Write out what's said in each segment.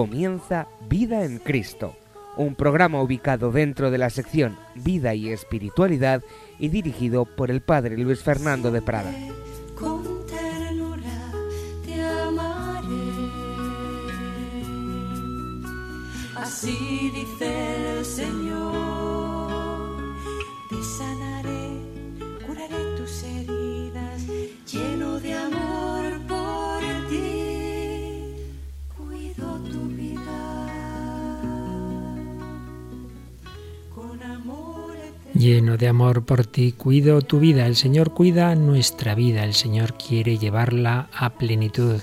comienza Vida en Cristo, un programa ubicado dentro de la sección Vida y Espiritualidad y dirigido por el Padre Luis Fernando de Prada. Por ti, cuido tu vida. El Señor cuida nuestra vida, el Señor quiere llevarla a plenitud,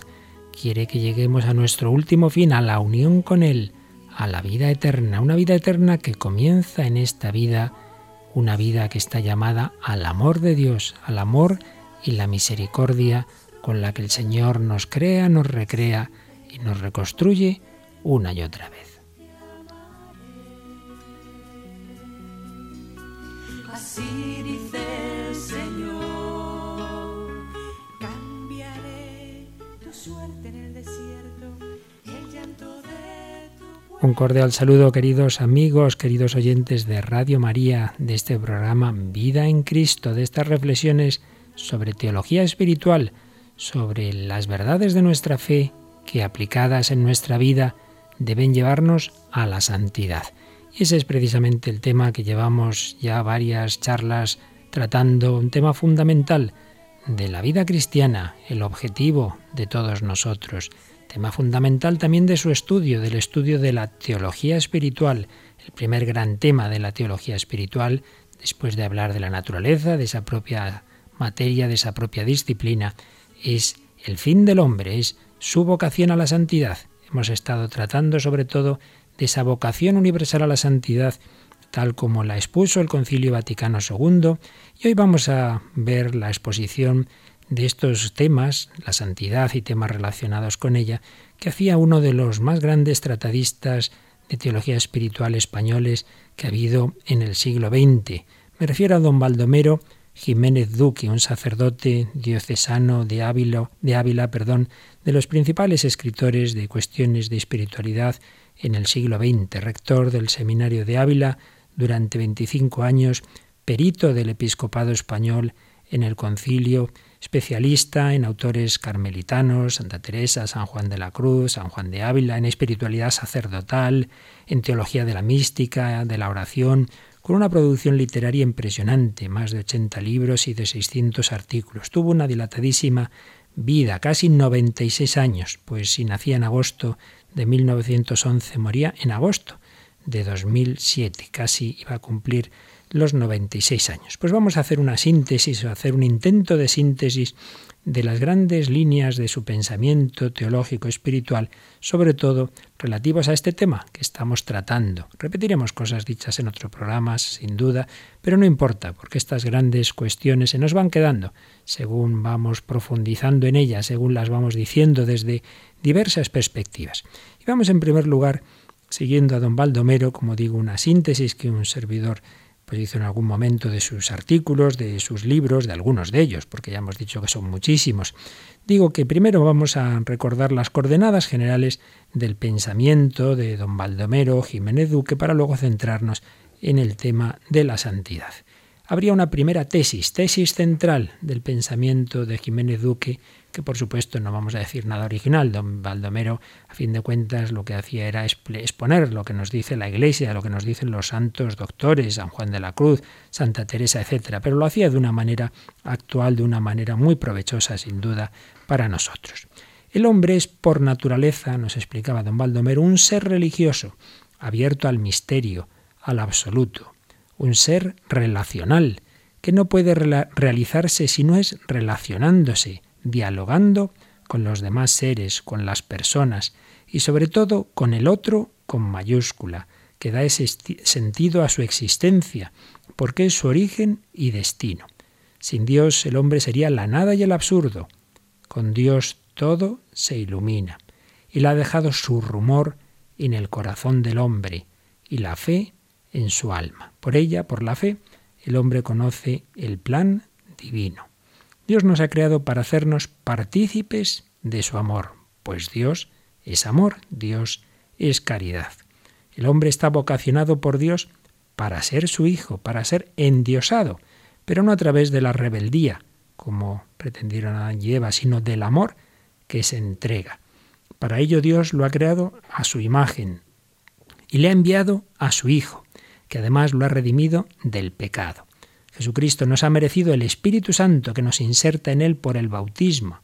quiere que lleguemos a nuestro último fin, a la unión con Él a la vida eterna, una vida eterna que comienza en esta vida, una vida que está llamada al amor de Dios, al amor y la misericordia con la que el Señor nos crea, nos recrea y nos reconstruye una y otra vez. Un cordial saludo, queridos amigos, queridos oyentes de Radio María, de este programa Vida en Cristo, de estas reflexiones sobre teología espiritual, sobre las verdades de nuestra fe que aplicadas en nuestra vida deben llevarnos a la santidad. Y ese es precisamente el tema que llevamos ya varias charlas tratando, un tema fundamental de la vida cristiana, el objetivo de todos nosotros tema fundamental también de su estudio, del estudio de la teología espiritual, el primer gran tema de la teología espiritual, después de hablar de la naturaleza, de esa propia materia, de esa propia disciplina, es el fin del hombre, es su vocación a la santidad. Hemos estado tratando sobre todo de esa vocación universal a la santidad, tal como la expuso el Concilio Vaticano II, y hoy vamos a ver la exposición de estos temas, la santidad y temas relacionados con ella, que hacía uno de los más grandes tratadistas de teología espiritual españoles que ha habido en el siglo XX. Me refiero a don Baldomero Jiménez Duque, un sacerdote diocesano de Ávila, de Ávila, perdón, de los principales escritores de cuestiones de espiritualidad en el siglo XX, rector del Seminario de Ávila durante 25 años, perito del episcopado español en el concilio, especialista en autores carmelitanos, Santa Teresa, San Juan de la Cruz, San Juan de Ávila, en espiritualidad sacerdotal, en teología de la mística, de la oración, con una producción literaria impresionante, más de 80 libros y de 600 artículos. Tuvo una dilatadísima vida, casi 96 años, pues si nacía en agosto de 1911, moría en agosto de 2007, casi iba a cumplir los 96 años. Pues vamos a hacer una síntesis, a hacer un intento de síntesis de las grandes líneas de su pensamiento teológico espiritual, sobre todo relativos a este tema que estamos tratando. Repetiremos cosas dichas en otros programas, sin duda, pero no importa, porque estas grandes cuestiones se nos van quedando según vamos profundizando en ellas, según las vamos diciendo desde diversas perspectivas. Y vamos en primer lugar, siguiendo a don Baldomero, como digo, una síntesis que un servidor pues hizo en algún momento de sus artículos, de sus libros, de algunos de ellos, porque ya hemos dicho que son muchísimos. Digo que primero vamos a recordar las coordenadas generales del pensamiento de don Baldomero Jiménez Duque para luego centrarnos en el tema de la santidad. Habría una primera tesis, tesis central del pensamiento de Jiménez Duque, que por supuesto no vamos a decir nada original. Don Baldomero, a fin de cuentas, lo que hacía era exponer lo que nos dice la Iglesia, lo que nos dicen los santos doctores, San Juan de la Cruz, Santa Teresa, etc. Pero lo hacía de una manera actual, de una manera muy provechosa, sin duda, para nosotros. El hombre es por naturaleza, nos explicaba don Baldomero, un ser religioso, abierto al misterio, al absoluto, un ser relacional, que no puede realizarse si no es relacionándose, dialogando con los demás seres, con las personas y sobre todo con el otro con mayúscula, que da ese sentido a su existencia, porque es su origen y destino. Sin Dios el hombre sería la nada y el absurdo. Con Dios todo se ilumina. Le ha dejado su rumor en el corazón del hombre y la fe en su alma. Por ella, por la fe, el hombre conoce el plan divino. Dios nos ha creado para hacernos partícipes de su amor, pues Dios es amor, Dios es caridad. El hombre está vocacionado por Dios para ser su hijo, para ser endiosado, pero no a través de la rebeldía, como pretendieron Adán y Eva, sino del amor que se entrega. Para ello Dios lo ha creado a su imagen y le ha enviado a su Hijo, que además lo ha redimido del pecado. Jesucristo nos ha merecido el Espíritu Santo que nos inserta en él por el bautismo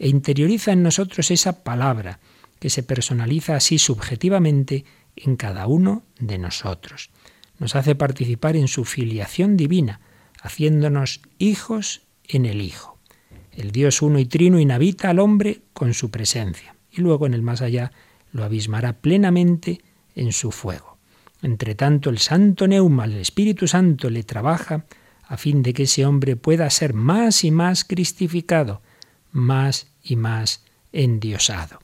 e interioriza en nosotros esa palabra que se personaliza así subjetivamente en cada uno de nosotros. Nos hace participar en su filiación divina, haciéndonos hijos en el Hijo. El Dios uno y trino inhabita al hombre con su presencia y luego en el más allá lo abismará plenamente en su fuego. Entre tanto, el Santo Neuma, el Espíritu Santo, le trabaja a fin de que ese hombre pueda ser más y más cristificado, más y más endiosado.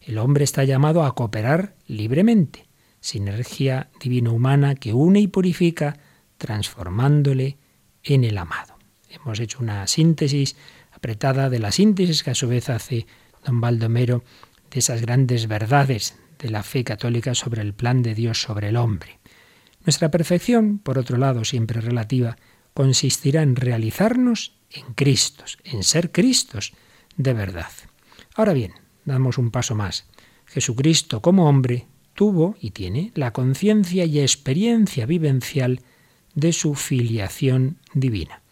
El hombre está llamado a cooperar libremente, sinergia divino-humana que une y purifica, transformándole en el amado. Hemos hecho una síntesis apretada de la síntesis que a su vez hace don Baldomero de esas grandes verdades de la fe católica sobre el plan de Dios sobre el hombre. Nuestra perfección, por otro lado, siempre relativa, consistirá en realizarnos en Cristos, en ser Cristos de verdad. Ahora bien, damos un paso más. Jesucristo como hombre tuvo y tiene la conciencia y experiencia vivencial de su filiación divina.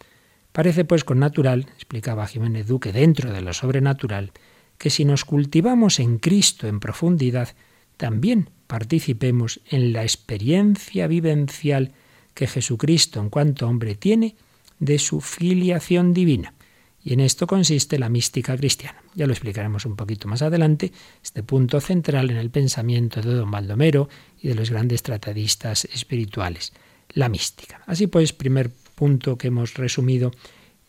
Parece pues con natural, explicaba Jiménez Duque, dentro de lo sobrenatural, que si nos cultivamos en Cristo en profundidad, también participemos en la experiencia vivencial que Jesucristo en cuanto hombre tiene de su filiación divina. Y en esto consiste la mística cristiana. Ya lo explicaremos un poquito más adelante, este punto central en el pensamiento de don Baldomero y de los grandes tratadistas espirituales, la mística. Así pues, primer punto que hemos resumido,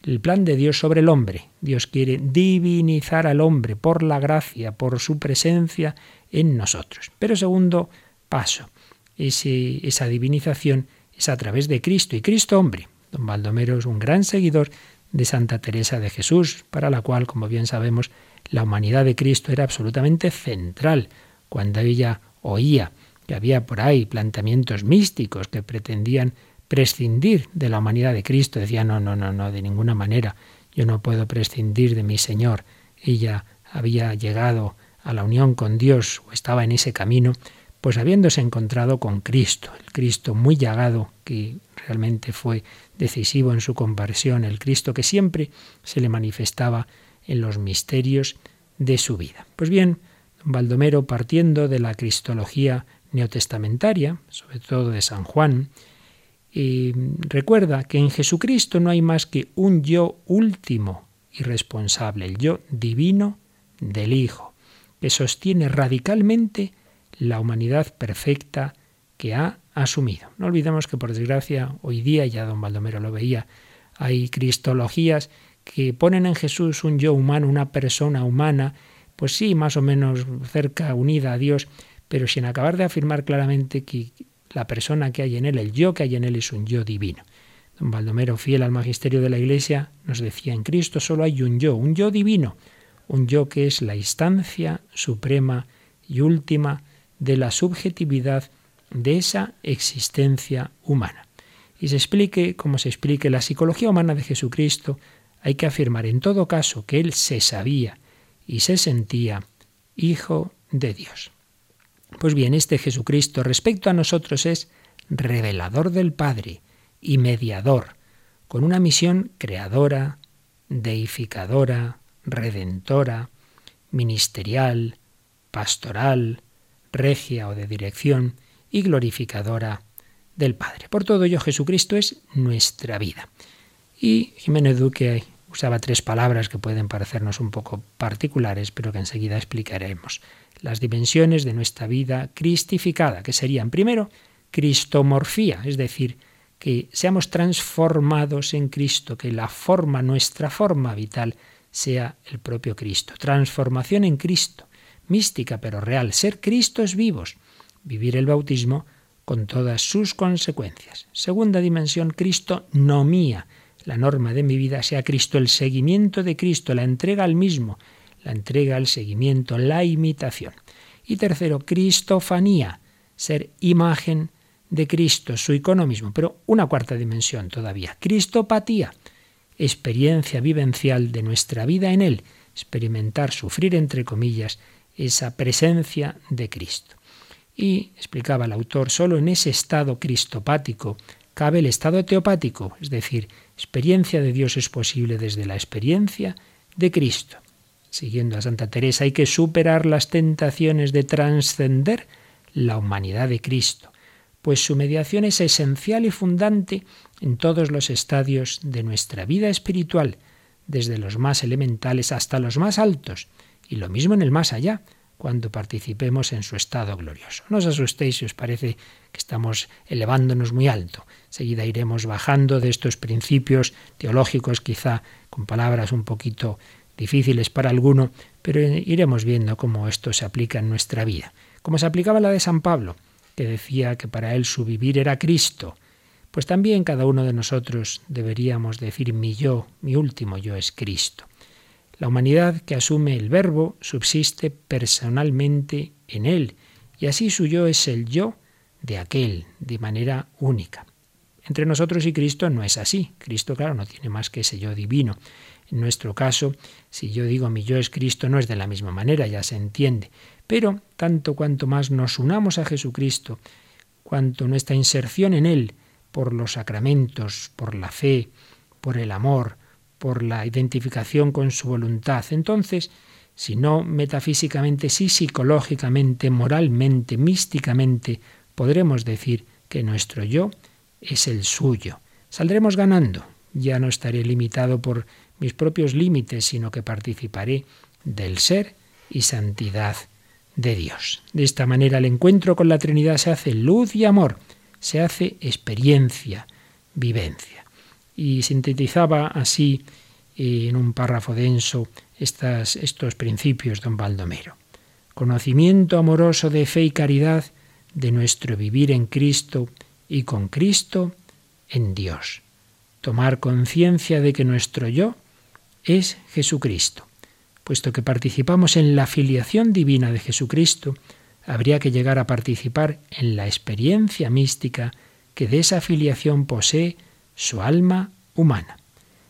el plan de Dios sobre el hombre. Dios quiere divinizar al hombre por la gracia, por su presencia en nosotros. Pero segundo paso, esa divinización es a través de Cristo y Cristo hombre. Don Baldomero es un gran seguidor de Santa Teresa de Jesús, para la cual, como bien sabemos, la humanidad de Cristo era absolutamente central. Cuando ella oía que había por ahí planteamientos místicos que pretendían prescindir de la humanidad de Cristo, decía, no, no, no, no, de ninguna manera, yo no puedo prescindir de mi Señor. Ella había llegado a la unión con Dios o estaba en ese camino, pues habiéndose encontrado con Cristo, el Cristo muy llagado que realmente fue decisivo en su conversión, el Cristo que siempre se le manifestaba en los misterios de su vida. Pues bien, Baldomero, partiendo de la cristología neotestamentaria, sobre todo de San Juan, y recuerda que en Jesucristo no hay más que un yo último y responsable, el yo divino del Hijo, que sostiene radicalmente la humanidad perfecta que ha asumido. No olvidemos que por desgracia hoy día, ya don Baldomero lo veía, hay cristologías que ponen en Jesús un yo humano, una persona humana, pues sí, más o menos cerca, unida a Dios, pero sin acabar de afirmar claramente que la persona que hay en él, el yo que hay en él es un yo divino. Don Baldomero, fiel al magisterio de la Iglesia, nos decía, en Cristo solo hay un yo, un yo divino, un yo que es la instancia suprema y última de la subjetividad de esa existencia humana. Y se explique como se explique la psicología humana de Jesucristo, hay que afirmar en todo caso que Él se sabía y se sentía hijo de Dios. Pues bien, este Jesucristo respecto a nosotros es revelador del Padre y mediador, con una misión creadora, deificadora, redentora, ministerial, pastoral, regia o de dirección y glorificadora del Padre. Por todo ello, Jesucristo es nuestra vida. Y Jiménez Duque usaba tres palabras que pueden parecernos un poco particulares, pero que enseguida explicaremos las dimensiones de nuestra vida cristificada, que serían primero cristomorfía, es decir, que seamos transformados en Cristo, que la forma, nuestra forma vital, sea el propio Cristo. Transformación en Cristo, mística pero real, ser Cristos vivos, vivir el bautismo con todas sus consecuencias. Segunda dimensión, Cristo no mía. La norma de mi vida sea Cristo, el seguimiento de Cristo, la entrega al mismo, la entrega, el seguimiento, la imitación. Y tercero, cristofanía, ser imagen de Cristo, su icono mismo. Pero una cuarta dimensión todavía, cristopatía, experiencia vivencial de nuestra vida en Él, experimentar, sufrir, entre comillas, esa presencia de Cristo. Y, explicaba el autor, solo en ese estado cristopático cabe el estado teopático, es decir, experiencia de Dios es posible desde la experiencia de Cristo. Siguiendo a Santa Teresa, hay que superar las tentaciones de trascender la humanidad de Cristo, pues su mediación es esencial y fundante en todos los estadios de nuestra vida espiritual, desde los más elementales hasta los más altos, y lo mismo en el más allá, cuando participemos en su estado glorioso. No os asustéis si os parece que estamos elevándonos muy alto. Seguida iremos bajando de estos principios teológicos, quizá con palabras un poquito difíciles para alguno, pero iremos viendo cómo esto se aplica en nuestra vida. Como se aplicaba la de San Pablo, que decía que para él su vivir era Cristo, pues también cada uno de nosotros deberíamos decir mi yo, mi último yo es Cristo. La humanidad que asume el verbo subsiste personalmente en él, y así su yo es el yo de aquel, de manera única. Entre nosotros y Cristo no es así. Cristo, claro, no tiene más que ese yo divino. En nuestro caso, si yo digo mi yo es Cristo, no es de la misma manera, ya se entiende. Pero tanto cuanto más nos unamos a Jesucristo, cuanto nuestra inserción en Él, por los sacramentos, por la fe, por el amor, por la identificación con su voluntad. Entonces, si no metafísicamente, sí psicológicamente, moralmente, místicamente, podremos decir que nuestro yo es el suyo. Saldremos ganando. Ya no estaré limitado por mis propios límites, sino que participaré del ser y santidad de Dios. De esta manera el encuentro con la Trinidad se hace luz y amor se hace experiencia, vivencia. Y sintetizaba así eh, en un párrafo denso estas, estos principios don Baldomero. Conocimiento amoroso de fe y caridad de nuestro vivir en Cristo y con Cristo en Dios. Tomar conciencia de que nuestro yo es Jesucristo. Puesto que participamos en la filiación divina de Jesucristo, habría que llegar a participar en la experiencia mística que de esa filiación posee su alma humana.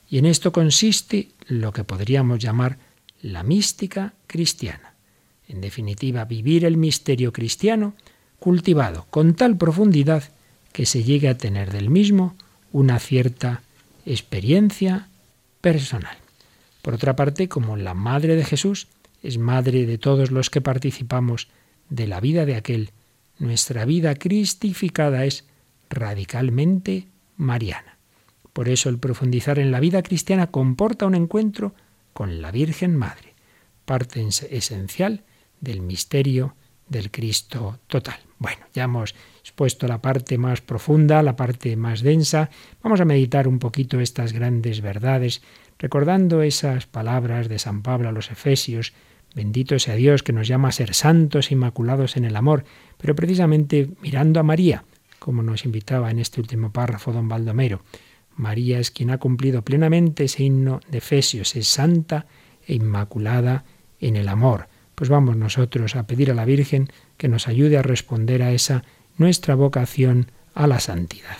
Y en esto consiste lo que podríamos llamar la mística cristiana. En definitiva, vivir el misterio cristiano cultivado con tal profundidad que se llegue a tener del mismo una cierta experiencia personal. Por otra parte, como la Madre de Jesús es Madre de todos los que participamos de la vida de aquel, nuestra vida cristificada es radicalmente mariana. Por eso el profundizar en la vida cristiana comporta un encuentro con la Virgen Madre, parte esencial del misterio del Cristo total. Bueno, ya hemos expuesto la parte más profunda, la parte más densa. Vamos a meditar un poquito estas grandes verdades, recordando esas palabras de San Pablo a los Efesios, Bendito sea Dios que nos llama a ser santos e inmaculados en el amor, pero precisamente mirando a María, como nos invitaba en este último párrafo don Baldomero. María es quien ha cumplido plenamente ese himno de Efesios, es santa e inmaculada en el amor. Pues vamos nosotros a pedir a la Virgen que nos ayude a responder a esa nuestra vocación a la santidad.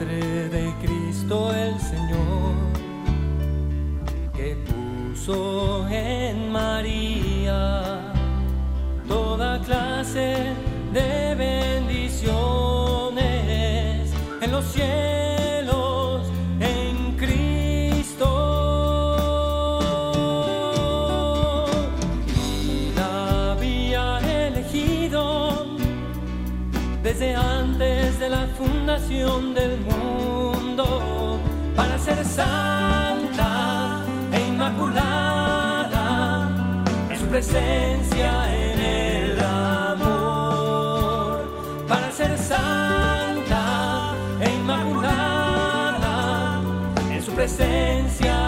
De Cristo el Señor, que puso en María toda clase de bendiciones en los cielos en Cristo. La había elegido desde antes de la fundación del mundo presencia en el amor para ser santa e inmaculada en su presencia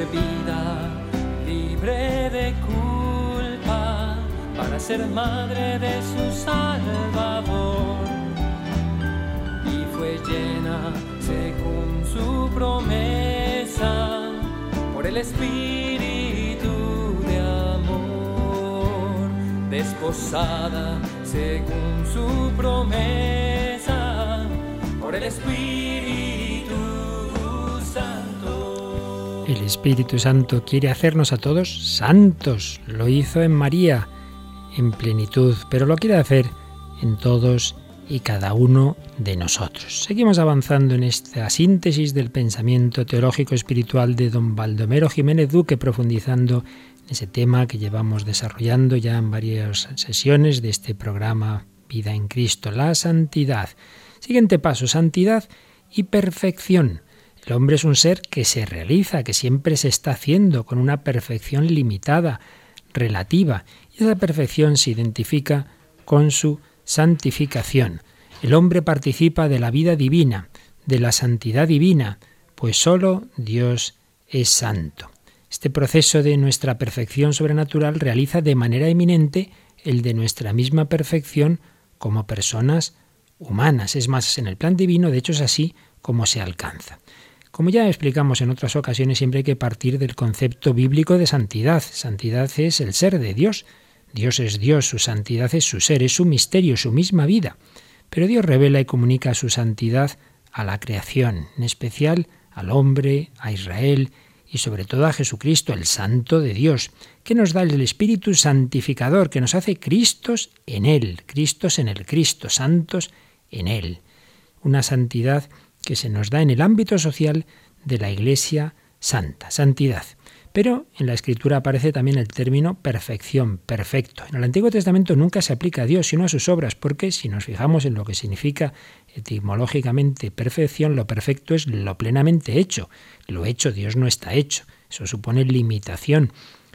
concebida libre de culpa para ser madre de su Salvador. Y fue llena según su promesa por el Espíritu de amor. Desposada según su promesa por el Espíritu El Espíritu Santo quiere hacernos a todos santos. Lo hizo en María, en plenitud, pero lo quiere hacer en todos y cada uno de nosotros. Seguimos avanzando en esta síntesis del pensamiento teológico espiritual de don Baldomero Jiménez Duque, profundizando en ese tema que llevamos desarrollando ya en varias sesiones de este programa Vida en Cristo, la santidad. Siguiente paso, santidad y perfección. El hombre es un ser que se realiza, que siempre se está haciendo con una perfección limitada, relativa, y esa perfección se identifica con su santificación. El hombre participa de la vida divina, de la santidad divina, pues sólo Dios es santo. Este proceso de nuestra perfección sobrenatural realiza de manera eminente el de nuestra misma perfección como personas humanas. Es más, en el plan divino, de hecho, es así como se alcanza. Como ya explicamos en otras ocasiones, siempre hay que partir del concepto bíblico de santidad. Santidad es el ser de Dios. Dios es Dios, su santidad es su ser, es su misterio, su misma vida. Pero Dios revela y comunica su santidad a la creación, en especial al hombre, a Israel y sobre todo a Jesucristo, el Santo de Dios, que nos da el Espíritu Santificador, que nos hace Cristos en Él, Cristos en el Cristo, santos en Él. Una santidad que se nos da en el ámbito social de la Iglesia Santa, santidad. Pero en la Escritura aparece también el término perfección, perfecto. En el Antiguo Testamento nunca se aplica a Dios, sino a sus obras, porque si nos fijamos en lo que significa etimológicamente perfección, lo perfecto es lo plenamente hecho. Lo hecho, Dios no está hecho. Eso supone limitación.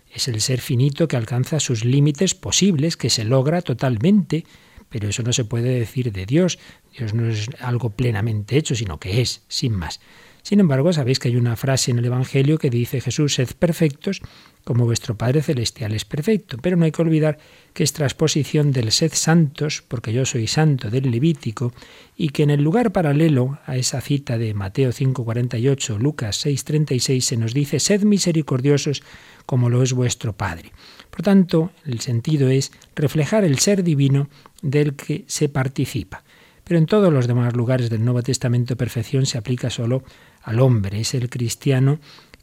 Es el ser finito que alcanza sus límites posibles, que se logra totalmente. Pero eso no se puede decir de Dios. Dios no es algo plenamente hecho, sino que es, sin más. Sin embargo, sabéis que hay una frase en el Evangelio que dice Jesús, sed perfectos como vuestro Padre Celestial es perfecto. Pero no hay que olvidar que es transposición del sed santos, porque yo soy santo del Levítico, y que en el lugar paralelo a esa cita de Mateo 5:48, Lucas 6:36 se nos dice, sed misericordiosos como lo es vuestro Padre. Por tanto, el sentido es reflejar el ser divino del que se participa. Pero en todos los demás lugares del Nuevo Testamento perfección se aplica solo al hombre, es el cristiano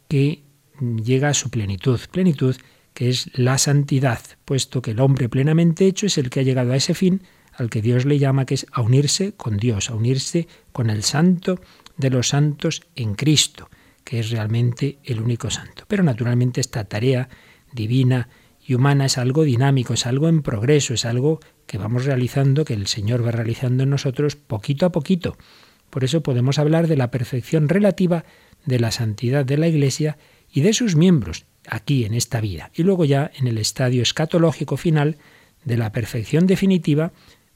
que llega a su plenitud, plenitud que es la santidad, puesto que el hombre plenamente hecho es el que ha llegado a ese fin al que Dios le llama, que es a unirse con Dios, a unirse con el santo de los santos en Cristo, que es realmente el único santo. Pero naturalmente esta tarea divina y humana es algo dinámico, es algo en progreso, es algo que vamos realizando, que el Señor va realizando en nosotros poquito a poquito. Por eso podemos hablar de la perfección relativa de la santidad de la Iglesia y de sus miembros aquí en esta vida. Y luego ya en el estadio escatológico final de la perfección definitiva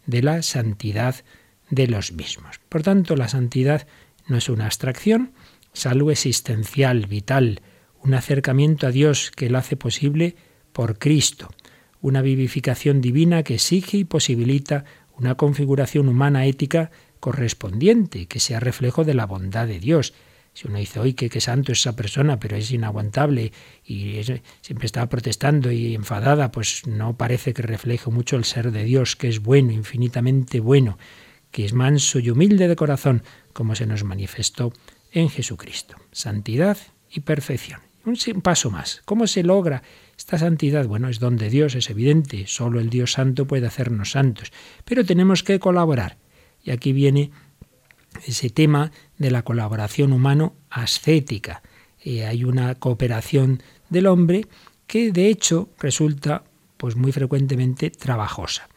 de la santidad de los mismos. Por tanto, la santidad no es una abstracción, es algo existencial, vital, un acercamiento a Dios que lo hace posible por Cristo, una vivificación divina que exige y posibilita una configuración humana ética correspondiente, que sea reflejo de la bondad de Dios. Si uno dice, oye, qué, santo es esa persona, pero es inaguantable y siempre está protestando y enfadada, pues no parece que refleje mucho el ser de Dios, que es bueno, infinitamente bueno, que es manso y humilde de corazón, como se nos manifestó en Jesucristo. Santidad y perfección. Un paso más. ¿Cómo se logra esta santidad? Bueno, es donde Dios, es evidente. Solo el Dios santo puede hacernos santos. Pero tenemos que colaborar. Y aquí viene ese tema de la colaboración humano-ascética. Eh, hay una cooperación del hombre que de hecho resulta pues muy frecuentemente trabajosa.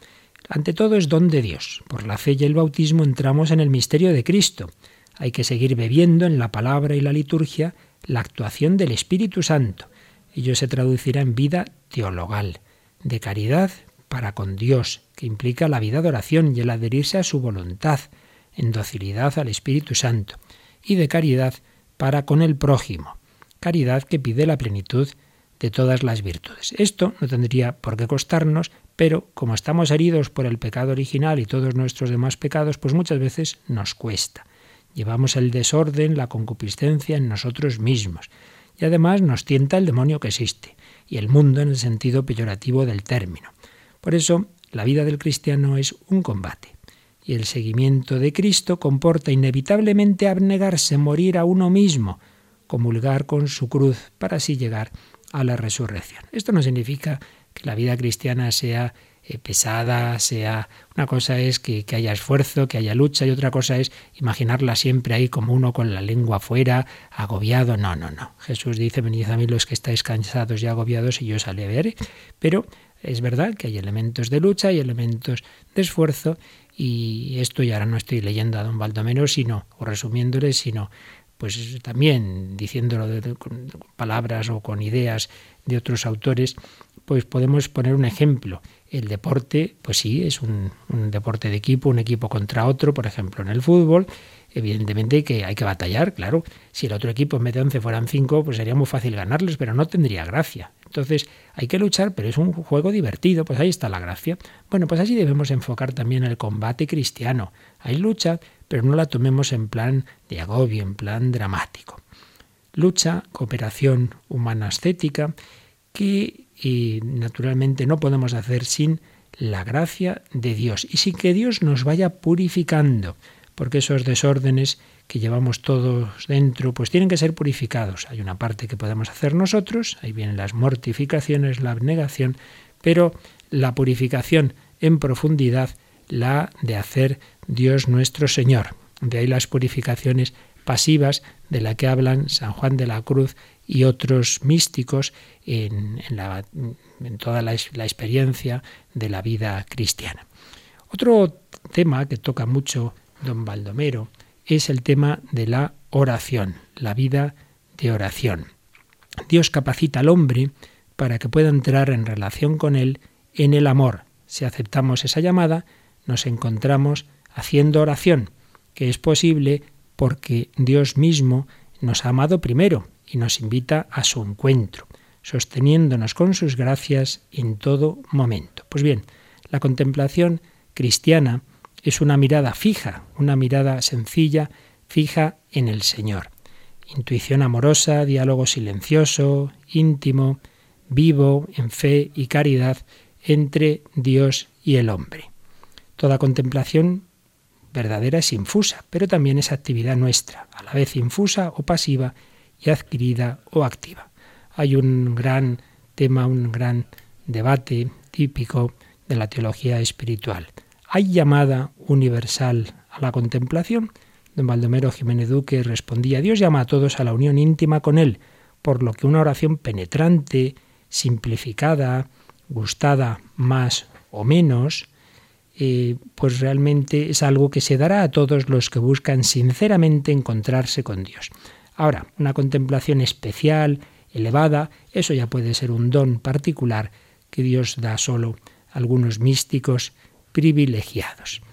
Ante todo es don de Dios. Por la fe y el bautismo entramos en el misterio de Cristo. Hay que seguir bebiendo en la palabra y la liturgia la actuación del Espíritu Santo. Ello se traducirá en vida teologal, de caridad para con Dios, que implica la vida de oración y el adherirse a su voluntad, en docilidad al Espíritu Santo, y de caridad para con el prójimo, caridad que pide la plenitud de todas las virtudes. Esto no tendría por qué costarnos, pero como estamos heridos por el pecado original y todos nuestros demás pecados, pues muchas veces nos cuesta. Llevamos el desorden, la concupiscencia en nosotros mismos. Y además nos tienta el demonio que existe, y el mundo en el sentido peyorativo del término. Por eso, la vida del cristiano es un combate. Y el seguimiento de Cristo comporta inevitablemente abnegarse, morir a uno mismo, comulgar con su cruz para así llegar a la resurrección. Esto no significa que la vida cristiana sea eh, pesada, sea... Una cosa es que, que, haya esfuerzo, que haya lucha y otra cosa es imaginarla siempre ahí como uno con la lengua afuera, agobiado. No, no, no. Jesús dice, venid a mí los que estáis cansados y agobiados y yo os aliviaré. Pero es verdad que hay elementos de lucha y elementos de esfuerzo y esto ya ahora no estoy leyendo a don Baldomero, sino, o resumiéndole, sino pues también diciéndolo con palabras o con ideas de otros autores, pues podemos poner un ejemplo. El deporte, pues sí, es un, deporte de equipo, un equipo contra otro, por ejemplo, en el fútbol, Evidentemente que hay que batallar, claro. Si el otro equipo en vez de 11 fueran 5, pues sería muy fácil ganarles, pero no tendría gracia. Entonces hay que luchar, pero es un juego divertido, pues ahí está la gracia. Bueno, pues así debemos enfocar también el combate cristiano. Hay lucha, pero no la tomemos en plan de agobio, en plan dramático. Lucha, cooperación humana estética, que y, naturalmente no podemos hacer sin la gracia de Dios y sin que Dios nos vaya purificando porque esos desórdenes que llevamos todos dentro, pues tienen que ser purificados. Hay una parte que podemos hacer nosotros, ahí vienen las mortificaciones, la abnegación, pero la purificación en profundidad, la de hacer Dios nuestro Señor. De ahí las purificaciones pasivas de la que hablan San Juan de la Cruz y otros místicos en, en, toda la, la experiencia de la vida cristiana. Otro tema que toca mucho don Baldomero es el tema de la oración, la vida de oración. Dios capacita al hombre para que pueda entrar en relación con Él en el amor. Si aceptamos esa llamada, nos encontramos haciendo oración, que es posible porque Dios mismo nos ha amado primero y nos invita a su encuentro, sosteniéndonos con sus gracias en todo momento. Pues bien, la contemplación cristiana es una mirada fija, una mirada sencilla, fija en el Señor. Intuición amorosa, diálogo silencioso, íntimo, vivo, en fe y caridad entre Dios y el hombre. Toda contemplación verdadera es infusa, pero también es actividad nuestra, a la vez infusa o pasiva y adquirida o activa. Hay un gran tema, un gran debate típico de la teología espiritual. ¿Hay llamada universal a la contemplación? Don Baldomero Jiménez Duque respondía, Dios llama a todos a la unión íntima con Él, por lo que una oración penetrante, simplificada, gustada más o menos, eh, pues realmente es algo que se dará a todos los que buscan sinceramente encontrarse con Dios. Ahora, una contemplación especial, elevada, eso ya puede ser un don particular que Dios da solo a algunos místicos privilegiados.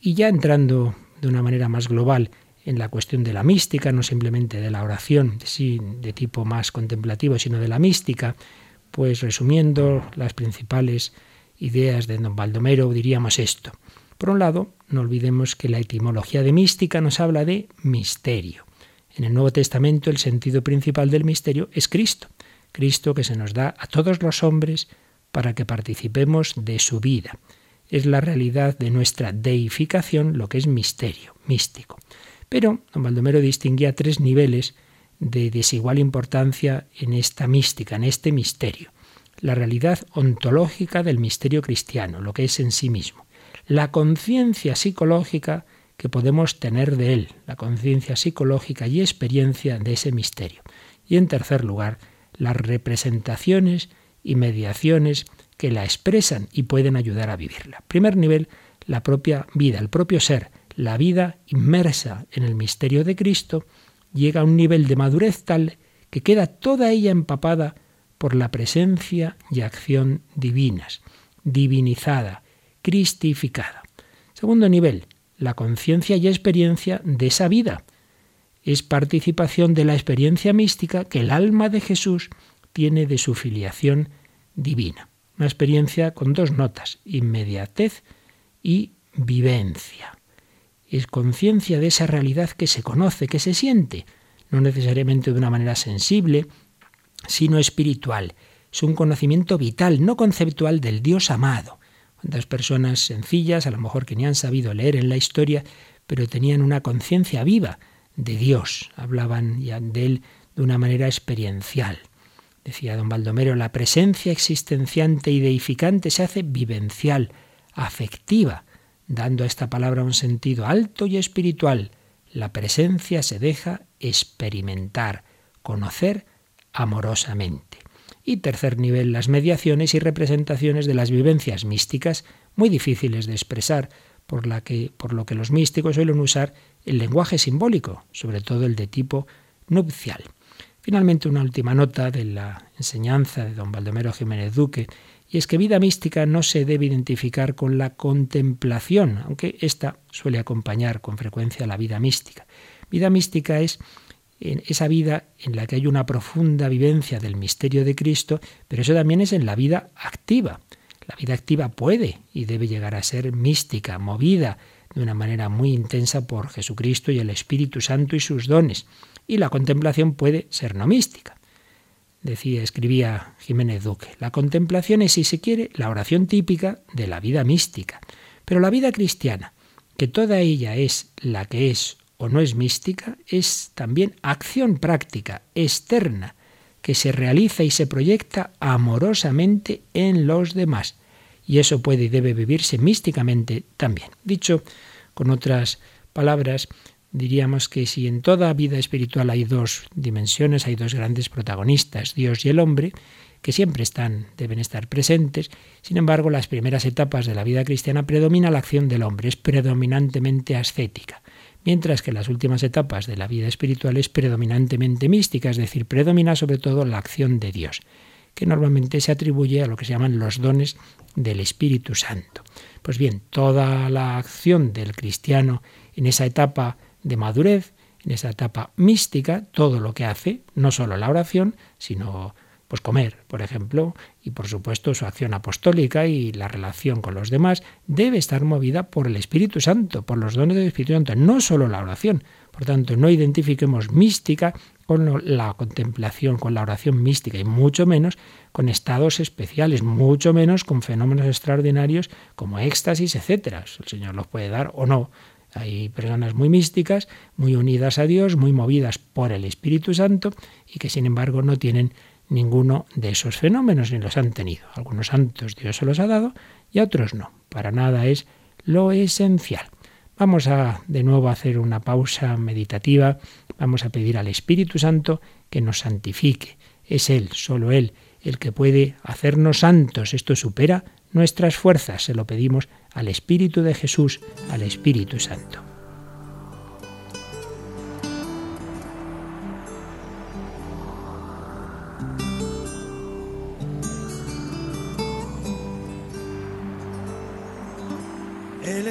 Y ya entrando de una manera más global en la cuestión de la mística, no simplemente de la oración, sí, de tipo más contemplativo, sino de la mística, pues resumiendo las principales ideas de don Baldomero, diríamos esto. Por un lado, no olvidemos que la etimología de mística nos habla de misterio. En el Nuevo Testamento el sentido principal del misterio es Cristo, Cristo que se nos da a todos los hombres para que participemos de su vida es la realidad de nuestra deificación, lo que es misterio, místico. Pero don Baldomero distinguía tres niveles de desigual importancia en esta mística, en este misterio. La realidad ontológica del misterio cristiano, lo que es en sí mismo. La conciencia psicológica que podemos tener de él, la conciencia psicológica y experiencia de ese misterio. Y en tercer lugar, las representaciones y mediaciones que la expresan y pueden ayudar a vivirla. Primer nivel, la propia vida, el propio ser, la vida inmersa en el misterio de Cristo, llega a un nivel de madurez tal que queda toda ella empapada por la presencia y acción divinas, divinizada, cristificada. Segundo nivel, la conciencia y experiencia de esa vida. Es participación de la experiencia mística que el alma de Jesús tiene de su filiación divina. Una experiencia con dos notas, inmediatez y vivencia. Es conciencia de esa realidad que se conoce, que se siente, no necesariamente de una manera sensible, sino espiritual. Es un conocimiento vital, no conceptual del Dios amado. Cuántas personas sencillas, a lo mejor que ni han sabido leer en la historia, pero tenían una conciencia viva de Dios, hablaban de Él de una manera experiencial. Decía don Baldomero, la presencia existenciante y deificante se hace vivencial, afectiva, dando a esta palabra un sentido alto y espiritual. La presencia se deja experimentar, conocer amorosamente. Y tercer nivel, las mediaciones y representaciones de las vivencias místicas, muy difíciles de expresar, por, la que, por lo que los místicos suelen usar el lenguaje simbólico, sobre todo el de tipo nupcial. Finalmente, una última nota de la enseñanza de don Baldomero Jiménez Duque, y es que vida mística no se debe identificar con la contemplación, aunque ésta suele acompañar con frecuencia la vida mística. Vida mística es esa vida en la que hay una profunda vivencia del misterio de Cristo, pero eso también es en la vida activa. La vida activa puede y debe llegar a ser mística, movida de una manera muy intensa por Jesucristo y el Espíritu Santo y sus dones y la contemplación puede ser no mística. Decía, escribía Jiménez Duque, la contemplación es, si se quiere, la oración típica de la vida mística. Pero la vida cristiana que toda ella es la que es o no es mística, es también acción práctica, externa, que se realiza y se proyecta amorosamente en los demás. Y eso puede y debe vivirse místicamente también. Dicho con otras palabras, diríamos que si en toda vida espiritual hay dos dimensiones, hay dos grandes protagonistas, Dios y el hombre, que siempre están, deben estar presentes. Sin embargo, las primeras etapas de la vida cristiana predomina la acción del hombre, es predominantemente ascética, mientras que las últimas etapas de la vida espiritual es predominantemente mística, es decir, predomina sobre todo la acción de Dios, que normalmente se atribuye a lo que se llaman los dones del Espíritu Santo. Pues bien, toda la acción del cristiano en esa etapa de madurez, en esa etapa mística, todo lo que hace, no solo la oración, sino pues comer, por ejemplo, y por supuesto su acción apostólica y la relación con los demás debe estar movida por el Espíritu Santo, por los dones del Espíritu Santo, no solo la oración. Por tanto, no identifiquemos mística con la contemplación, con la oración mística, y mucho menos con estados especiales, mucho menos con fenómenos extraordinarios como éxtasis, etcétera. El Señor los puede dar o no. Hay personas muy místicas, muy unidas a Dios, muy movidas por el Espíritu Santo y que sin embargo no tienen ninguno de esos fenómenos ni los han tenido. Algunos santos Dios se los ha dado y a otros no. Para nada es lo esencial. Vamos a de nuevo a hacer una pausa meditativa. Vamos a pedir al Espíritu Santo que nos santifique. Es Él, solo Él, el que puede hacernos santos. Esto supera nuestras fuerzas. Se lo pedimos al Espíritu de Jesús, al Espíritu Santo.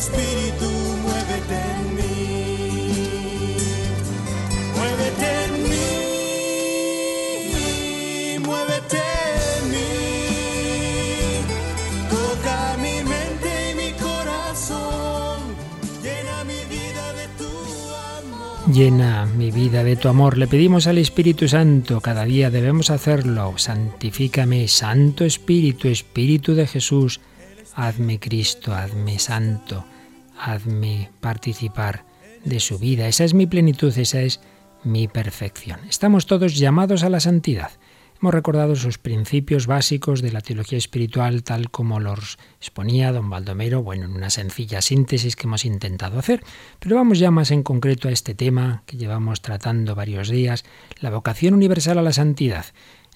Espíritu, muévete en mí, muévete en mí, muévete en mí. Toca mi mente y mi corazón, llena mi vida de tu amor. Llena mi vida de tu amor. Le pedimos al Espíritu Santo, cada día debemos hacerlo. Santifícame, Santo Espíritu, Espíritu de Jesús. Hazme Cristo, hazme Santo. hazme participar de su vida. Esa es mi plenitud, esa es mi perfección. Estamos todos llamados a la santidad. Hemos recordado sus principios básicos de la teología espiritual tal como los exponía don Baldomero, bueno, en una sencilla síntesis que hemos intentado hacer, pero vamos ya más en concreto a este tema que llevamos tratando varios días, la vocación universal a la santidad.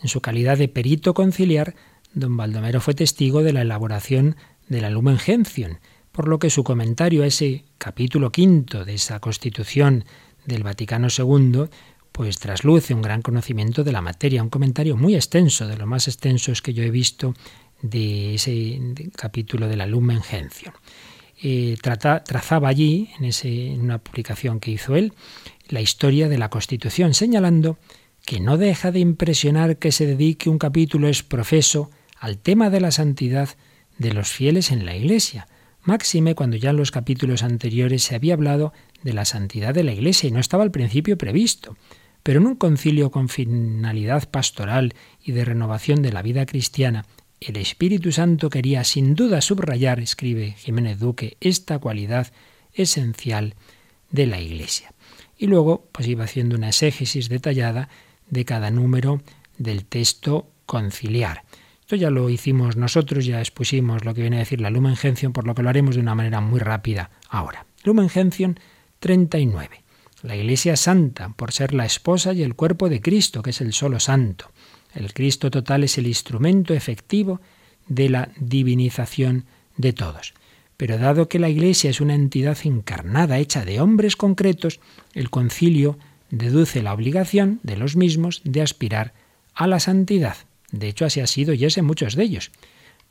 En su calidad de perito conciliar, don Baldomero fue testigo de la elaboración de la Lumen Gentium, por lo que su comentario a ese capítulo quinto de esa constitución del Vaticano II pues trasluce un gran conocimiento de la materia, un comentario muy extenso, de lo más extensos que yo he visto de ese capítulo de la Lumen Gentium. Eh, trazaba allí, en, ese, una publicación que hizo él, la historia de la Constitución, señalando que no deja de impresionar que se dedique un capítulo es profeso al tema de la santidad de los fieles en la Iglesia, máxime cuando ya en los capítulos anteriores se había hablado de la santidad de la Iglesia y no estaba al principio previsto. Pero en un concilio con finalidad pastoral y de renovación de la vida cristiana, el Espíritu Santo quería sin duda subrayar, escribe Jiménez Duque, esta cualidad esencial de la Iglesia. Y luego pues iba haciendo una exégesis detallada de cada número del texto conciliar. Ya lo hicimos nosotros, ya expusimos lo que viene a decir la Lumen Gentium, por lo que lo haremos de una manera muy rápida ahora. Lumen Gentium 39. La Iglesia santa, por ser la esposa y el cuerpo de Cristo, que es el solo santo. El Cristo total es el instrumento efectivo de la divinización de todos. Pero dado que la Iglesia es una entidad encarnada, hecha de hombres concretos, el concilio deduce la obligación de los mismos de aspirar a la santidad. De hecho, así ha sido y es en muchos de ellos.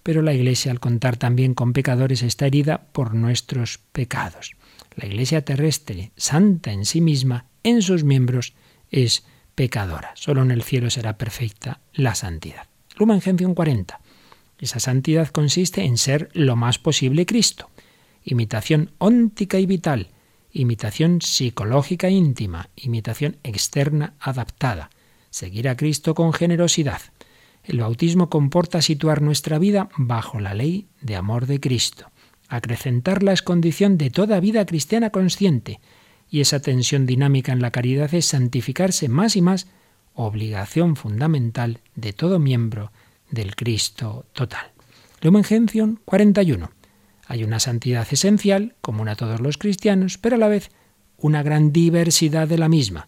Pero la Iglesia, al contar también con pecadores, está herida por nuestros pecados. La Iglesia terrestre, santa en sí misma, en sus miembros, es pecadora. Solo en el cielo será perfecta la santidad. Lumen Gentium 40. Esa santidad consiste en ser lo más posible Cristo. Imitación óntica y vital, imitación psicológica íntima, imitación externa adaptada. Seguir a Cristo con generosidad. El bautismo comporta situar nuestra vida bajo la ley de amor de Cristo. Acrecentarla es condición de toda vida cristiana consciente, y esa tensión dinámica en la caridad es santificarse más y más, obligación fundamental de todo miembro del Cristo total. Lumen Gentium 41. Hay una santidad esencial, común a todos los cristianos, pero a la vez una gran diversidad de la misma.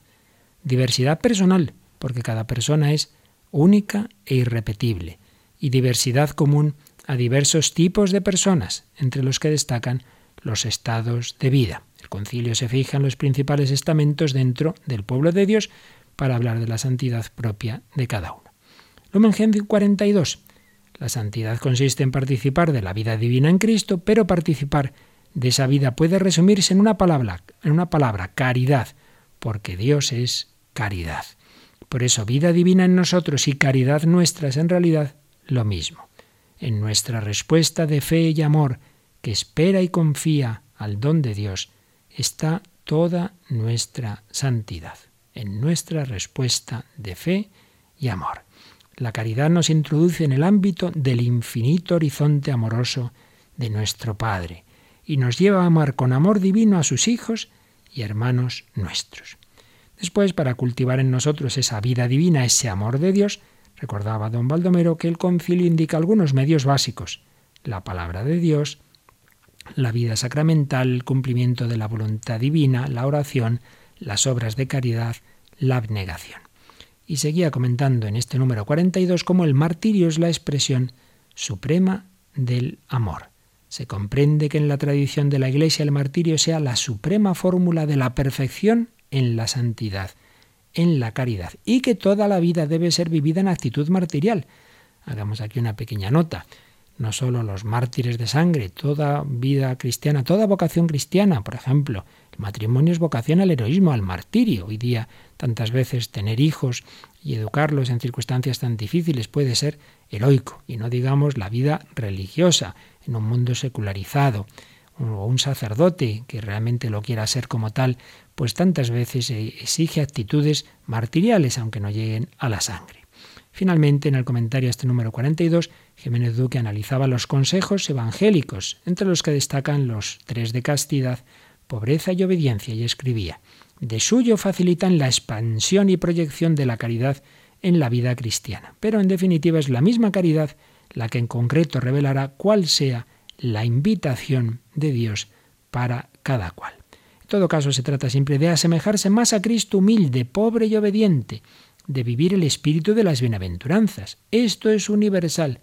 Diversidad personal, porque cada persona es única e irrepetible, y diversidad común a diversos tipos de personas, entre los que destacan los estados de vida. El concilio se fija en los principales estamentos dentro del pueblo de Dios para hablar de la santidad propia de cada uno. Lumen Gentium 42. La santidad consiste en participar de la vida divina en Cristo, pero participar de esa vida puede resumirse en una palabra, en una palabra, caridad, porque Dios es caridad. Por eso vida divina en nosotros y caridad nuestra es en realidad lo mismo en nuestra respuesta de fe y amor, que espera y confía al don de Dios, está toda nuestra santidad, en nuestra respuesta de fe y amor. La caridad nos introduce en el ámbito del infinito horizonte amoroso de nuestro Padre y nos lleva a amar con amor divino a sus hijos y hermanos nuestros. Después, para cultivar en nosotros esa vida divina, ese amor de Dios, Recordaba don Baldomero que el concilio indica algunos medios básicos, la palabra de Dios, la vida sacramental, el cumplimiento de la voluntad divina, la oración, las obras de caridad, la abnegación. Y seguía comentando en este número 42 cómo el martirio es la expresión suprema del amor. Se comprende que en la tradición de la Iglesia el martirio sea la suprema fórmula de la perfección en la santidad en la caridad y que toda la vida debe ser vivida en actitud martirial. Hagamos aquí una pequeña nota. No solo los mártires de sangre, toda vida cristiana, toda vocación cristiana, por ejemplo, el matrimonio es vocación al heroísmo, al martirio. Hoy día tantas veces tener hijos y educarlos en circunstancias tan difíciles puede ser heroico, y no digamos la vida religiosa en un mundo secularizado o un sacerdote que realmente lo quiera ser como tal, pues tantas veces exige actitudes martiriales, aunque no lleguen a la sangre. Finalmente, en el comentario a este número 42, Jiménez Duque analizaba los consejos evangélicos, entre los que destacan los tres de castidad, pobreza y obediencia, y escribía, de suyo facilitan la expansión y proyección de la caridad en la vida cristiana. Pero en definitiva es la misma caridad la que en concreto revelará cuál sea la invitación de Dios para cada cual. En todo caso, se trata siempre de asemejarse más a Cristo humilde, pobre y obediente, de vivir el espíritu de las bienaventuranzas. Esto es universal,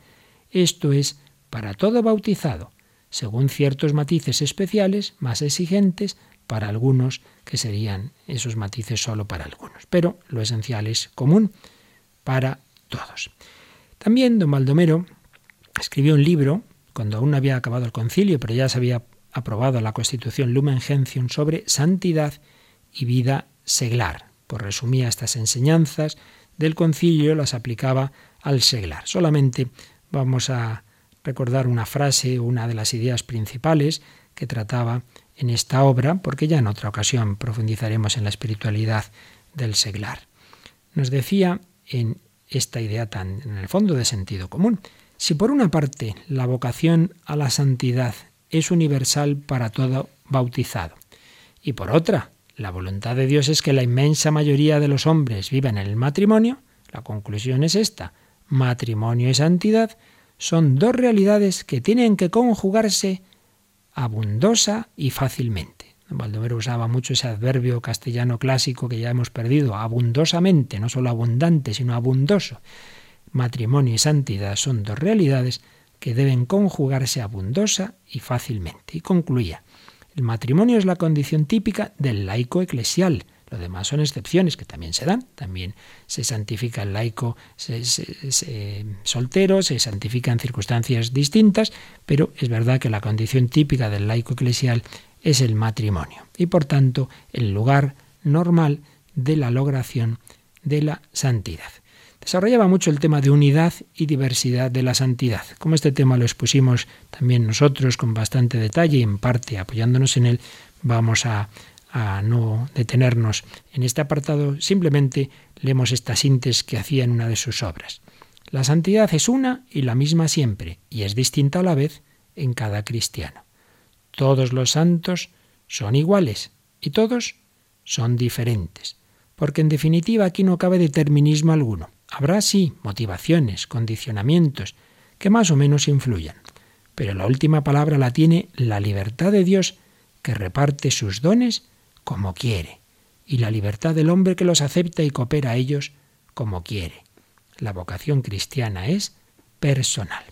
esto es para todo bautizado, según ciertos matices especiales, más exigentes, para algunos, que serían esos matices solo para algunos. Pero lo esencial es común para todos. También don Baldomero escribió un libro, cuando aún no había acabado el concilio, pero ya se había aprobado la Constitución Lumen Gentium sobre santidad y vida seglar. Pues resumía estas enseñanzas del concilio, las aplicaba al seglar. Solamente vamos a recordar una frase, una de las ideas principales que trataba en esta obra, porque ya en otra ocasión profundizaremos en la espiritualidad del seglar. Nos decía en esta idea tan en el fondo de sentido común, si por una parte la vocación a la santidad es universal para todo bautizado, y por otra, la voluntad de Dios es que la inmensa mayoría de los hombres vivan en el matrimonio, la conclusión es esta, matrimonio y santidad son dos realidades que tienen que conjugarse abundosa y fácilmente. Baldomero usaba mucho ese adverbio castellano clásico que ya hemos perdido, abundosamente, no solo abundante, sino abundoso. Matrimonio y santidad son dos realidades que deben conjugarse abundosa y fácilmente. Y concluía, el matrimonio es la condición típica del laico eclesial, lo demás son excepciones que también se dan. También se santifica el laico soltero, se santifica en circunstancias distintas, pero es verdad que la condición típica del laico eclesial es el matrimonio. Y por tanto, el lugar normal de la logración de la santidad. Desarrollaba mucho el tema de unidad y diversidad de la santidad. Como este tema lo expusimos también nosotros con bastante detalle y en parte apoyándonos en él, vamos a a no detenernos en este apartado, simplemente leemos esta síntesis que hacía en una de sus obras. La santidad es una y la misma siempre, y es distinta a la vez en cada cristiano. Todos los santos son iguales y todos son diferentes, porque en definitiva aquí no cabe determinismo alguno. Habrá sí motivaciones, condicionamientos, que más o menos influyan, pero la última palabra la tiene la libertad de Dios que reparte sus dones como quiere, y la libertad del hombre que los acepta y coopera a ellos como quiere. La vocación cristiana es personal.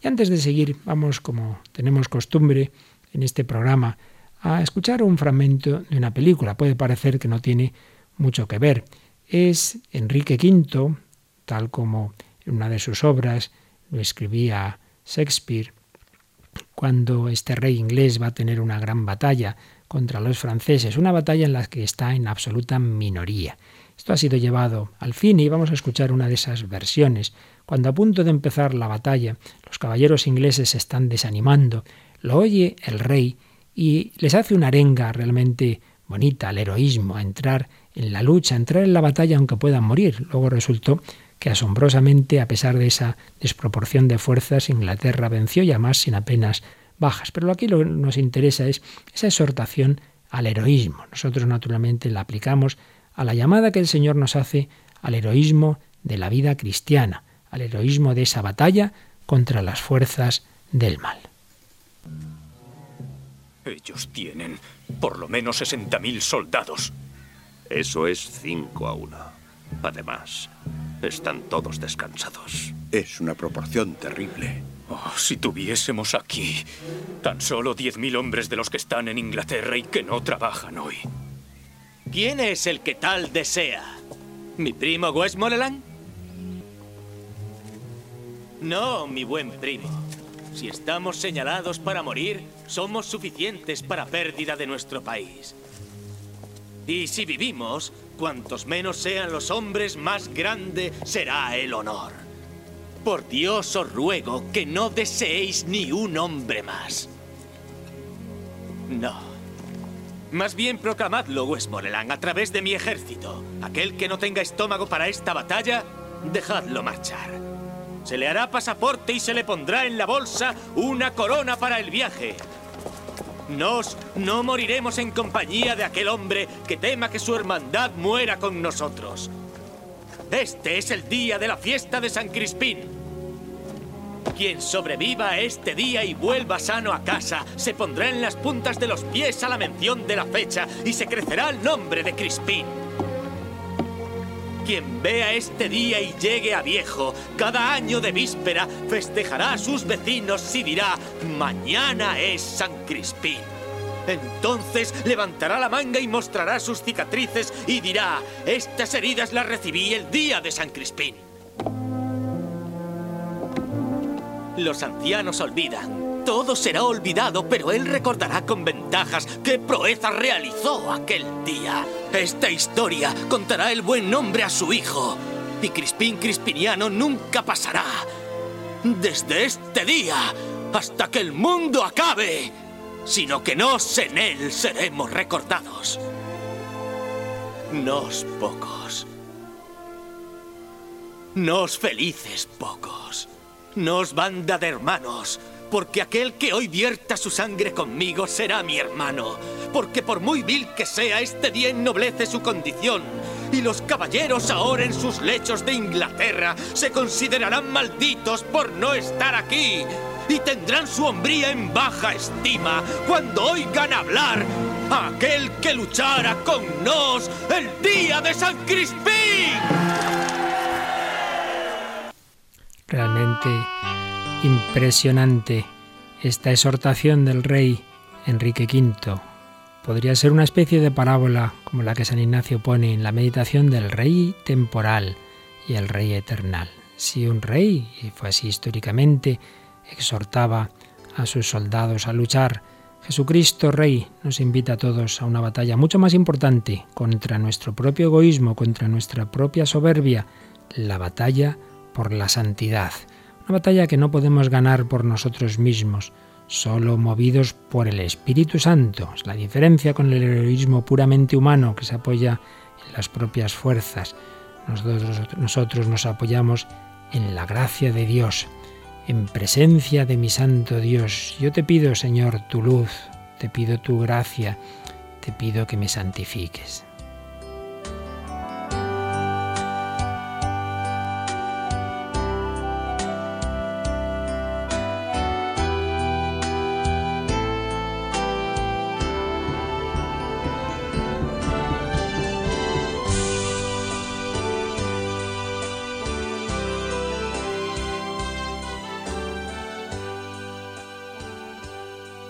Y antes de seguir, vamos, como tenemos costumbre en este programa, a escuchar un fragmento de una película. Puede parecer que no tiene mucho que ver. Es Enrique V, tal como en una de sus obras lo escribía Shakespeare, cuando este rey inglés va a tener una gran batalla contra los franceses, una batalla en la que está en absoluta minoría. Esto ha sido llevado al cine y vamos a escuchar una de esas versiones. Cuando a punto de empezar la batalla, los caballeros ingleses se están desanimando, lo oye el rey y les hace una arenga realmente bonita al heroísmo, a entrar en la lucha, a entrar en la batalla aunque puedan morir. Luego resultó que asombrosamente, a pesar de esa desproporción de fuerzas, Inglaterra venció y además sin apenas bajas. Pero aquí lo que nos interesa es esa exhortación al heroísmo. Nosotros naturalmente la aplicamos a la llamada que el Señor nos hace al heroísmo de la vida cristiana, al heroísmo de esa batalla contra las fuerzas del mal. Ellos tienen por lo menos 60.000 soldados. Eso es 5 a 1. Además, están todos descansados. Es una proporción terrible. Oh, si tuviésemos aquí tan solo 10.000 hombres de los que están en Inglaterra y que no trabajan hoy. ¿Quién es el que tal desea? ¿Mi primo Westmoreland? No, mi buen primo. Si estamos señalados para morir, somos suficientes para pérdida de nuestro país. Y si vivimos, cuantos menos sean los hombres, más grande será el honor. Por Dios os ruego que no deseéis ni un hombre más. No. Más bien proclamadlo, Westmoreland, a través de mi ejército. Aquel que no tenga estómago para esta batalla, Dejadlo marchar. Se le hará pasaporte y se le pondrá en la bolsa una corona para el viaje. Nos no moriremos en compañía de aquel hombre que tema que su hermandad muera con nosotros. Este es el día de la fiesta de San Crispín. Quien sobreviva a este día y vuelva sano a casa, se pondrá en las puntas de los pies a la mención de la fecha y se crecerá el nombre de Crispín. Quien vea este día y llegue a viejo, cada año de víspera festejará a sus vecinos y dirá, mañana es San Crispín. Entonces levantará la manga y mostrará sus cicatrices y dirá, estas heridas las recibí el día de San Crispín. Los ancianos olvidan. Todo será olvidado, pero él recordará con ventajas qué proeza realizó aquel día. Esta historia contará el buen nombre a su hijo. Y Crispín Crispiniano nunca pasará. Desde este día hasta que el mundo acabe. Sino que nos en él seremos recordados. Nos pocos. Nos felices pocos. Nos banda de hermanos, porque aquel que hoy vierta su sangre conmigo será mi hermano, porque por muy vil que sea, este día ennoblece su condición, y los caballeros ahora en sus lechos de Inglaterra se considerarán malditos por no estar aquí, y tendrán su hombría en baja estima cuando oigan hablar a aquel que luchara con nos el día de San Crispín. Realmente impresionante esta exhortación del rey Enrique V. Podría ser una especie de parábola como la que San Ignacio pone en la meditación del rey temporal y el rey eternal. Si un rey, y fue así históricamente, exhortaba a sus soldados a luchar, Jesucristo Rey nos invita a todos a una batalla mucho más importante contra nuestro propio egoísmo, contra nuestra propia soberbia, la batalla por la santidad. Una batalla que no podemos ganar por nosotros mismos, solo movidos por el Espíritu Santo. Es la diferencia con el heroísmo puramente humano que se apoya en las propias fuerzas. Nosotros, nosotros nos apoyamos en la gracia de Dios, en presencia de mi Santo Dios. Yo te pido, Señor, tu luz, te pido tu gracia, te pido que me santifiques.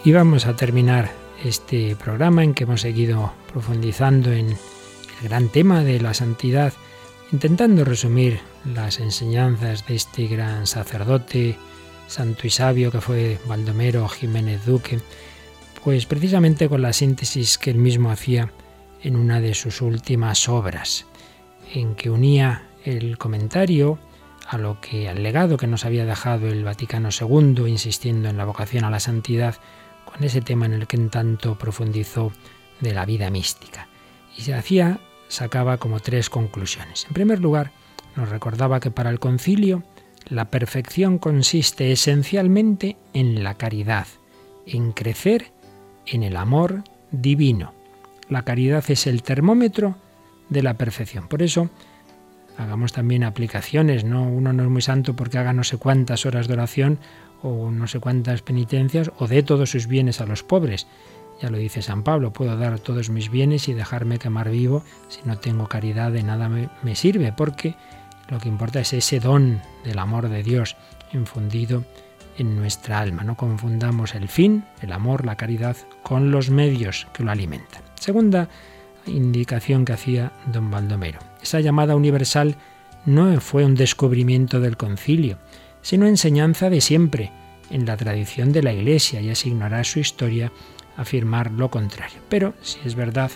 Y vamos a terminar este programa en que hemos seguido profundizando en el gran tema de la santidad, intentando resumir las enseñanzas de este gran sacerdote, santo y sabio que fue Baldomero Jiménez Duque, pues precisamente con la síntesis que él mismo hacía en una de sus últimas obras, en que unía el comentario a lo que al legado que nos había dejado el Vaticano II, insistiendo en la vocación a la santidad, con ese tema en el que en tanto profundizó de la vida mística. Y se hacía, sacaba como tres conclusiones. En primer lugar, nos recordaba que para el concilio la perfección consiste esencialmente en la caridad, en crecer en el amor divino. La caridad es el termómetro de la perfección. Por eso, hagamos también aplicaciones, ¿no? Uno no es muy santo porque haga no sé cuántas horas de oración o no sé cuántas penitencias, o dé todos sus bienes a los pobres. Ya lo dice San Pablo, puedo dar todos mis bienes y dejarme quemar vivo, si no tengo caridad de nada me, me sirve, porque lo que importa es ese don del amor de Dios infundido en nuestra alma. No confundamos el fin, el amor, la caridad, con los medios que lo alimentan. Segunda indicación que hacía don Baldomero. Esa llamada universal no fue un descubrimiento del concilio, sino enseñanza de siempre, en la tradición de la Iglesia, y así ignorar su historia afirmar lo contrario. Pero, si es verdad,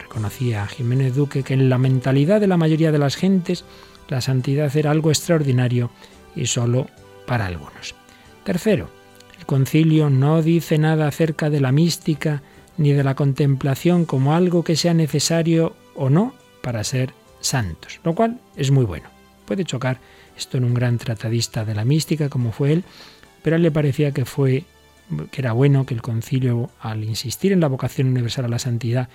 reconocía Jiménez Duque que en la mentalidad de la mayoría de las gentes la santidad era algo extraordinario y solo para algunos. Tercero, el concilio no dice nada acerca de la mística ni de la contemplación como algo que sea necesario o no para ser santos, lo cual es muy bueno puede chocar esto en un gran tratadista de la mística como fue él, pero a él le parecía que fue que era bueno que el concilio, al insistir en la vocación universal a la santidad,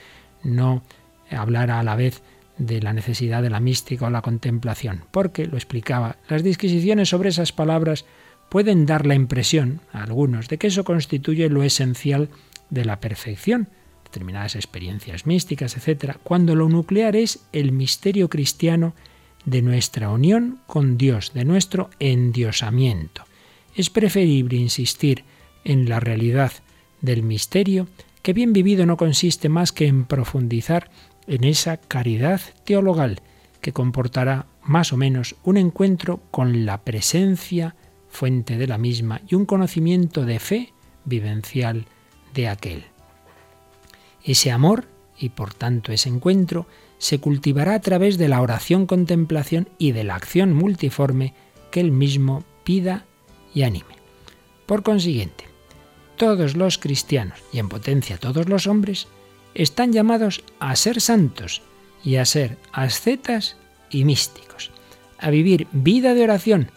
no hablara a la vez de la necesidad de la mística o la contemplación, porque, lo explicaba, las disquisiciones sobre esas palabras pueden dar la impresión a algunos de que eso constituye lo esencial de la perfección, determinadas experiencias místicas, etc., cuando lo nuclear es el misterio cristiano de nuestra unión con Dios, de nuestro endiosamiento. Es preferible insistir en la realidad del misterio, que bien vivido no consiste más que en profundizar en esa caridad teologal que comportará más o menos un encuentro con la presencia, fuente de la misma, y un conocimiento de fe vivencial de aquel. Ese amor, y por tanto ese encuentro, se cultivará a través de la oración contemplación y de la acción multiforme que él mismo pida y anime. Por consiguiente, todos los cristianos, y en potencia todos los hombres, están llamados a ser santos y a ser ascetas y místicos, a vivir vida de oración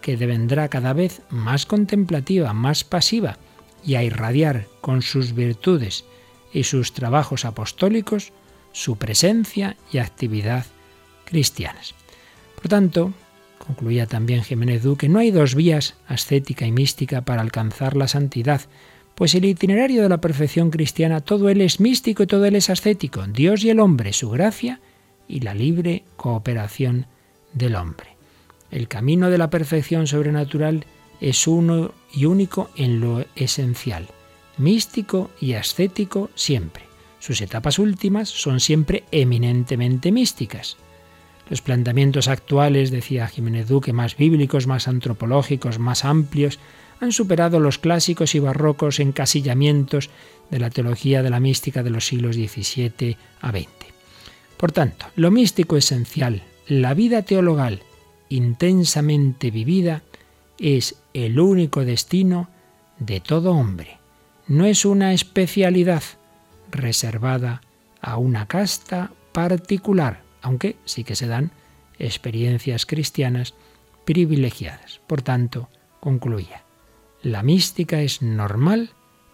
que devendrá cada vez más contemplativa, más pasiva, y a irradiar con sus virtudes y sus trabajos apostólicos su presencia y actividad cristianas. Por tanto, concluía también Jiménez Duque, no hay dos vías, ascética y mística, para alcanzar la santidad, pues el itinerario de la perfección cristiana, todo él es místico y todo él es ascético, Dios y el hombre, su gracia y la libre cooperación del hombre. El camino de la perfección sobrenatural es uno y único en lo esencial, místico y ascético siempre. Sus etapas últimas son siempre eminentemente místicas. Los planteamientos actuales, decía Jiménez Duque, más bíblicos, más antropológicos, más amplios, han superado los clásicos y barrocos encasillamientos de la teología de la mística de los siglos XVII a XX. Por tanto, lo místico esencial, la vida teologal intensamente vivida, es el único destino de todo hombre. No es una especialidad reservada a una casta particular, aunque sí que se dan experiencias cristianas privilegiadas. Por tanto, concluía, la mística es normal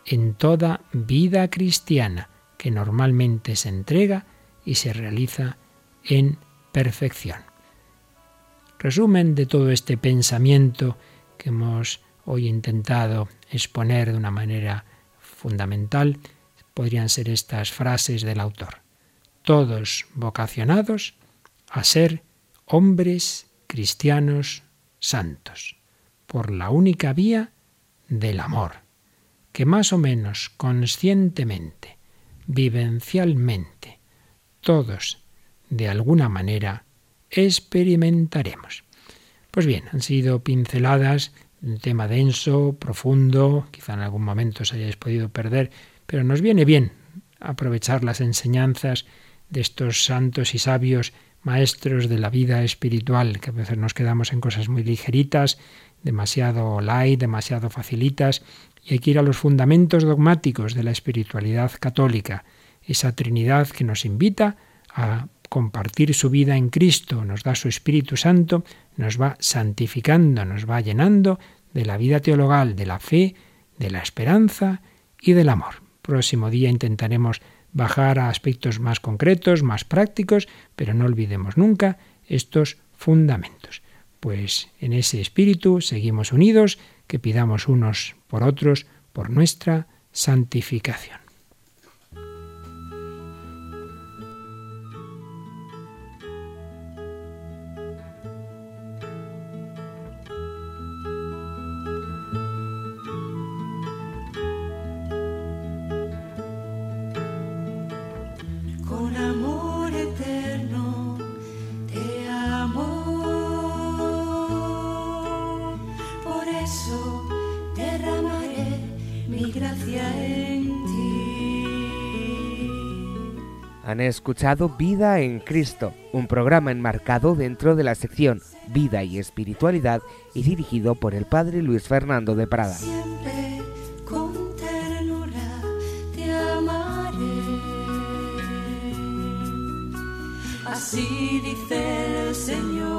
en toda vida cristiana, que normalmente se entrega y se realiza en perfección. Resumen de todo este pensamiento que hemos hoy intentado exponer de una manera fundamental podrían ser estas frases del autor. Todos vocacionados a ser hombres cristianos santos, por la única vía del amor, que más o menos conscientemente, vivencialmente, todos, de alguna manera, experimentaremos. Pues bien, han sido pinceladas, un tema denso, profundo, quizá en algún momento os hayáis podido perder, pero nos viene bien aprovechar las enseñanzas de estos santos y sabios maestros de la vida espiritual, que a veces nos quedamos en cosas muy ligeritas demasiado light, demasiado facilitas, y hay que ir a los fundamentos dogmáticos de la espiritualidad católica, esa Trinidad que nos invita a compartir su vida en Cristo, nos da su Espíritu Santo, nos va santificando, nos va llenando de la vida teologal, de la fe, de la esperanza y del amor. Próximo día intentaremos bajar a aspectos más concretos, más prácticos, pero no olvidemos nunca estos fundamentos pues en ese espíritu seguimos unidos, que pidamos unos por otros por nuestra santificación. Escuchado Vida en Cristo, un programa enmarcado dentro de la sección Vida y Espiritualidad y dirigido por el Padre Luis Fernando de Prada. Siempre con te amaré. Así dice el Señor.